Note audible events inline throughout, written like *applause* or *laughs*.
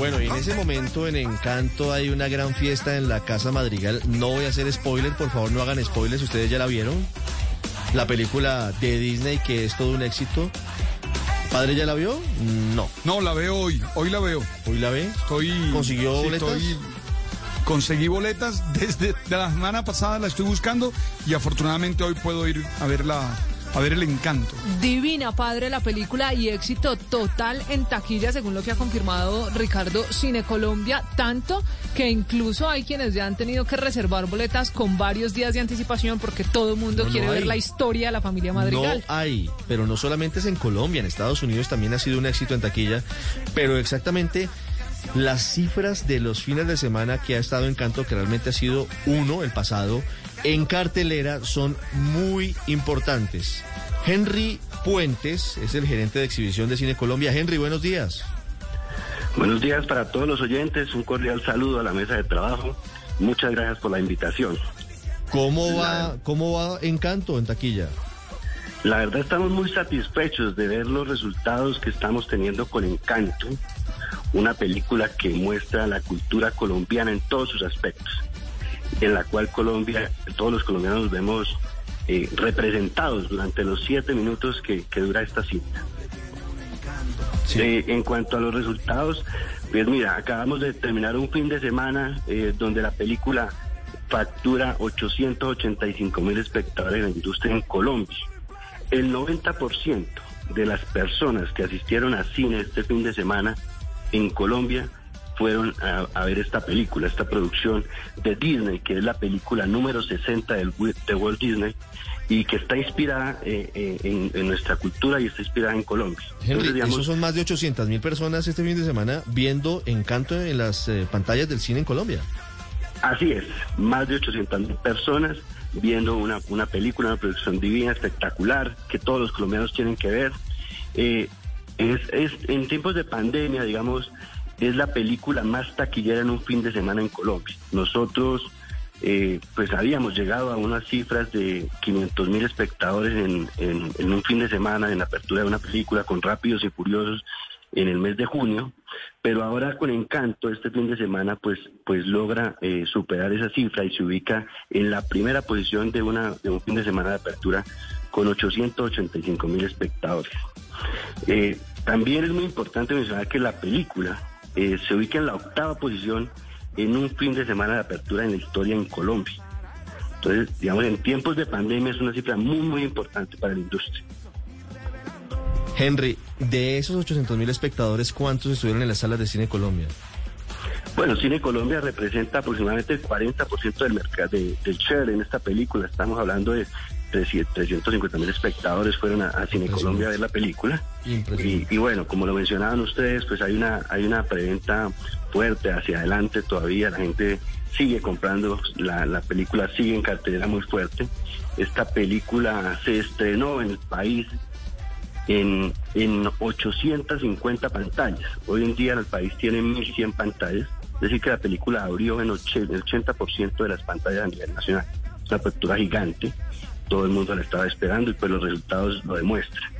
Bueno, y en ese momento en Encanto hay una gran fiesta en la Casa Madrigal. No voy a hacer spoiler, por favor no hagan spoilers, ustedes ya la vieron. La película de Disney que es todo un éxito. ¿Padre ya la vio? No. No, la veo hoy, hoy la veo. ¿Hoy la ve? Estoy, ¿Consiguió sí, boletas? estoy- conseguí boletas *laughs* desde de la semana pasada, la estoy buscando y afortunadamente hoy puedo ir a verla, a ver el encanto. Divina, padre, la película y éxito total en taquilla, según lo que ha confirmado Ricardo Cine Colombia, tanto que incluso hay quienes ya han tenido que reservar boletas con varios días de anticipación porque todo el mundo No, no quiere ver la historia de la familia Madrigal. No hay, pero no solamente es en Colombia, en Estados Unidos también ha sido un éxito en taquilla, pero exactamente las cifras de los fines de semana que ha estado Encanto, que realmente ha sido uno, el pasado, en cartelera son muy importantes. Henry Puentes es el gerente de exhibición de Cine Colombia. Henry, buenos días. Buenos días para todos los oyentes, un cordial saludo a la mesa de trabajo. Muchas gracias por la invitación. ¿Cómo va, cómo va Encanto en taquilla? La verdad estamos muy satisfechos de ver los resultados que estamos teniendo con Encanto, una película que muestra la cultura colombiana en todos sus aspectos, en la cual Colombia, todos los colombianos nos vemos eh, representados durante los siete minutos que, que dura esta cinta. Sí. Eh, en cuanto a los resultados, pues mira, acabamos de terminar un fin de semana eh, donde la película factura 885 mil espectadores en la industria en Colombia. El 90% de las personas que asistieron a cine este fin de semana en Colombia fueron a, a ver esta película, esta producción de Disney, que es la película número 60 del, de Walt Disney y que está inspirada eh, eh, en, en nuestra cultura y está inspirada en Colombia. Henry, Entonces, digamos, esos son más de 800 mil personas este fin de semana viendo Encanto en las eh, pantallas del cine en Colombia. Así es, más de 800 mil personas viendo una, una película, una producción divina, espectacular, que todos los colombianos tienen que ver. Eh, es, es En tiempos de pandemia, digamos, es la película más taquillera en un fin de semana en Colombia. Nosotros, eh, pues habíamos llegado a unas cifras de 500 mil espectadores en, un fin de semana, en la apertura de una película con Rápidos y Furiosos en el mes de junio, pero ahora con Encanto este fin de semana pues pues logra eh, superar esa cifra y se ubica en la primera posición de una de un fin de semana de apertura con 885 mil espectadores. Eh, también es muy importante mencionar que la película eh, se ubica en la octava posición en un fin de semana de apertura en la historia en Colombia. Entonces, digamos, en tiempos de pandemia es una cifra muy, muy importante para la industria. Henry, de esos 800 mil espectadores, ¿cuántos estuvieron en las salas de cine Colombia? Bueno, Cine Colombia representa aproximadamente el 40% del mercado de- del share en esta película. Estamos hablando de 350 mil espectadores fueron a, a Cine. Colombia a ver la película. Y, y bueno, como lo mencionaban ustedes, pues hay una hay una preventa fuerte hacia adelante todavía. La gente sigue comprando, la, la película sigue en cartelera muy fuerte. Esta película se estrenó en el país en, en 850 pantallas. Hoy en día en el país tiene 1100 pantallas. Es decir, que la película abrió en och- el 80% de las pantallas a nivel nacional. Una apertura gigante. Todo el mundo la estaba esperando y pues los resultados lo demuestran.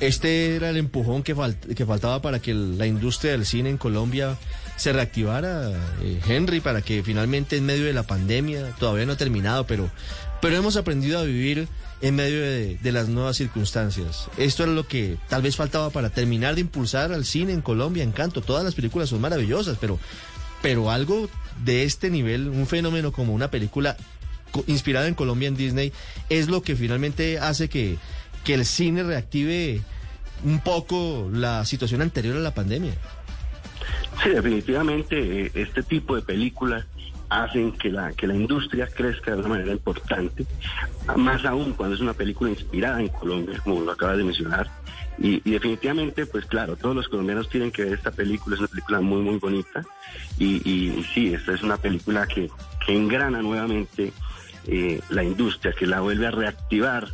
Este era el empujón que, falt- que faltaba para que la industria del cine en Colombia se reactivara, eh, Henry, para que finalmente en medio de la pandemia, todavía no ha terminado, pero, pero hemos aprendido a vivir en medio de, de las nuevas circunstancias. Esto era lo que tal vez faltaba para terminar de impulsar al cine en Colombia, Encanto. Todas las películas son maravillosas, pero, pero algo de este nivel, un fenómeno como una película inspirada en Colombia en Disney, es lo que finalmente hace que, que el cine reactive un poco la situación anterior a la pandemia. Sí, definitivamente eh, este tipo de películas hacen que la, que la industria crezca de una manera importante, más aún cuando es una película inspirada en Colombia, como lo acabas de mencionar. Y, y definitivamente, pues claro, todos los colombianos tienen que ver esta película, es una película muy, muy bonita. Y, y- y sí, esta es una película que, que engrana nuevamente eh, la industria, que la vuelve a reactivar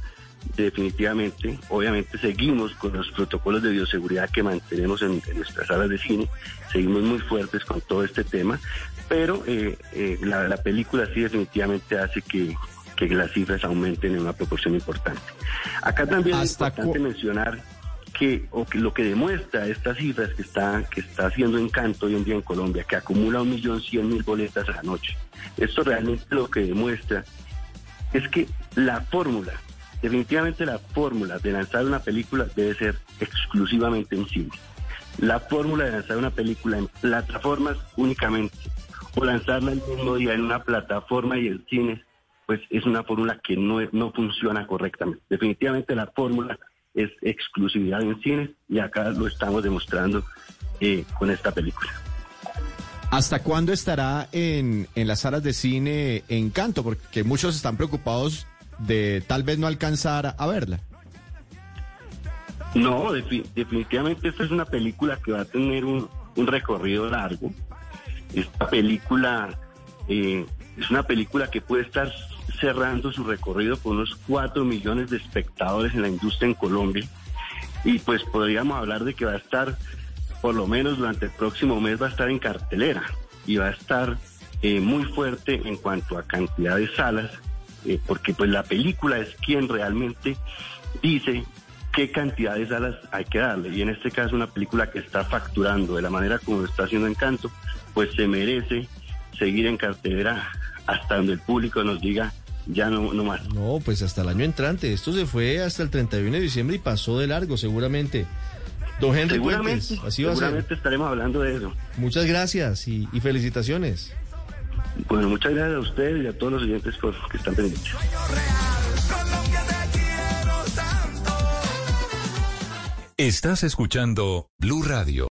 definitivamente. Obviamente seguimos con los protocolos de bioseguridad que mantenemos en, en nuestras salas de cine, seguimos muy fuertes con todo este tema, pero eh, eh, la, la película sí definitivamente hace que, que las cifras aumenten en una proporción importante. Acá también es ¿Hasta importante mencionar que, o que lo que demuestra estas cifras que está, que está haciendo Encanto hoy en día en Colombia, que acumula un millón cien mil boletas a la noche. Esto realmente lo que demuestra es que la fórmula, definitivamente la fórmula de lanzar una película debe ser exclusivamente en cine. La fórmula de lanzar una película en plataformas únicamente o lanzarla el mismo día en una plataforma y en cine, pues es una fórmula que no, no funciona correctamente. Definitivamente la fórmula es exclusividad en cine y acá lo estamos demostrando eh, con esta película. ¿Hasta cuándo estará en, en las salas de cine Encanto? Porque muchos están preocupados de tal vez no alcanzar a verla. No, definitivamente esta es una película que va a tener un, un recorrido largo. Esta película eh, es una película que puede estar cerrando su recorrido con unos 4 millones de espectadores en la industria en Colombia. Y pues podríamos hablar de que va a estar, por lo menos durante el próximo mes, va a estar en cartelera y va a estar eh, muy fuerte en cuanto a cantidad de salas, eh, porque pues la película es quien realmente dice qué cantidad de salas hay que darle. Y en este caso una película que está facturando de la manera como está haciendo Encanto, pues se merece seguir en cartelera hasta donde el público nos diga ya no, no más. No, pues hasta el año entrante. Esto se fue hasta el 31 de diciembre y pasó de largo, seguramente. Don Henry seguramente, Puentes, así va a seguramente ser. estaremos hablando de eso. Muchas gracias y, y felicitaciones. Bueno, muchas gracias a ustedes y a todos los oyentes por, que están pendientes. Estás escuchando Blue Radio.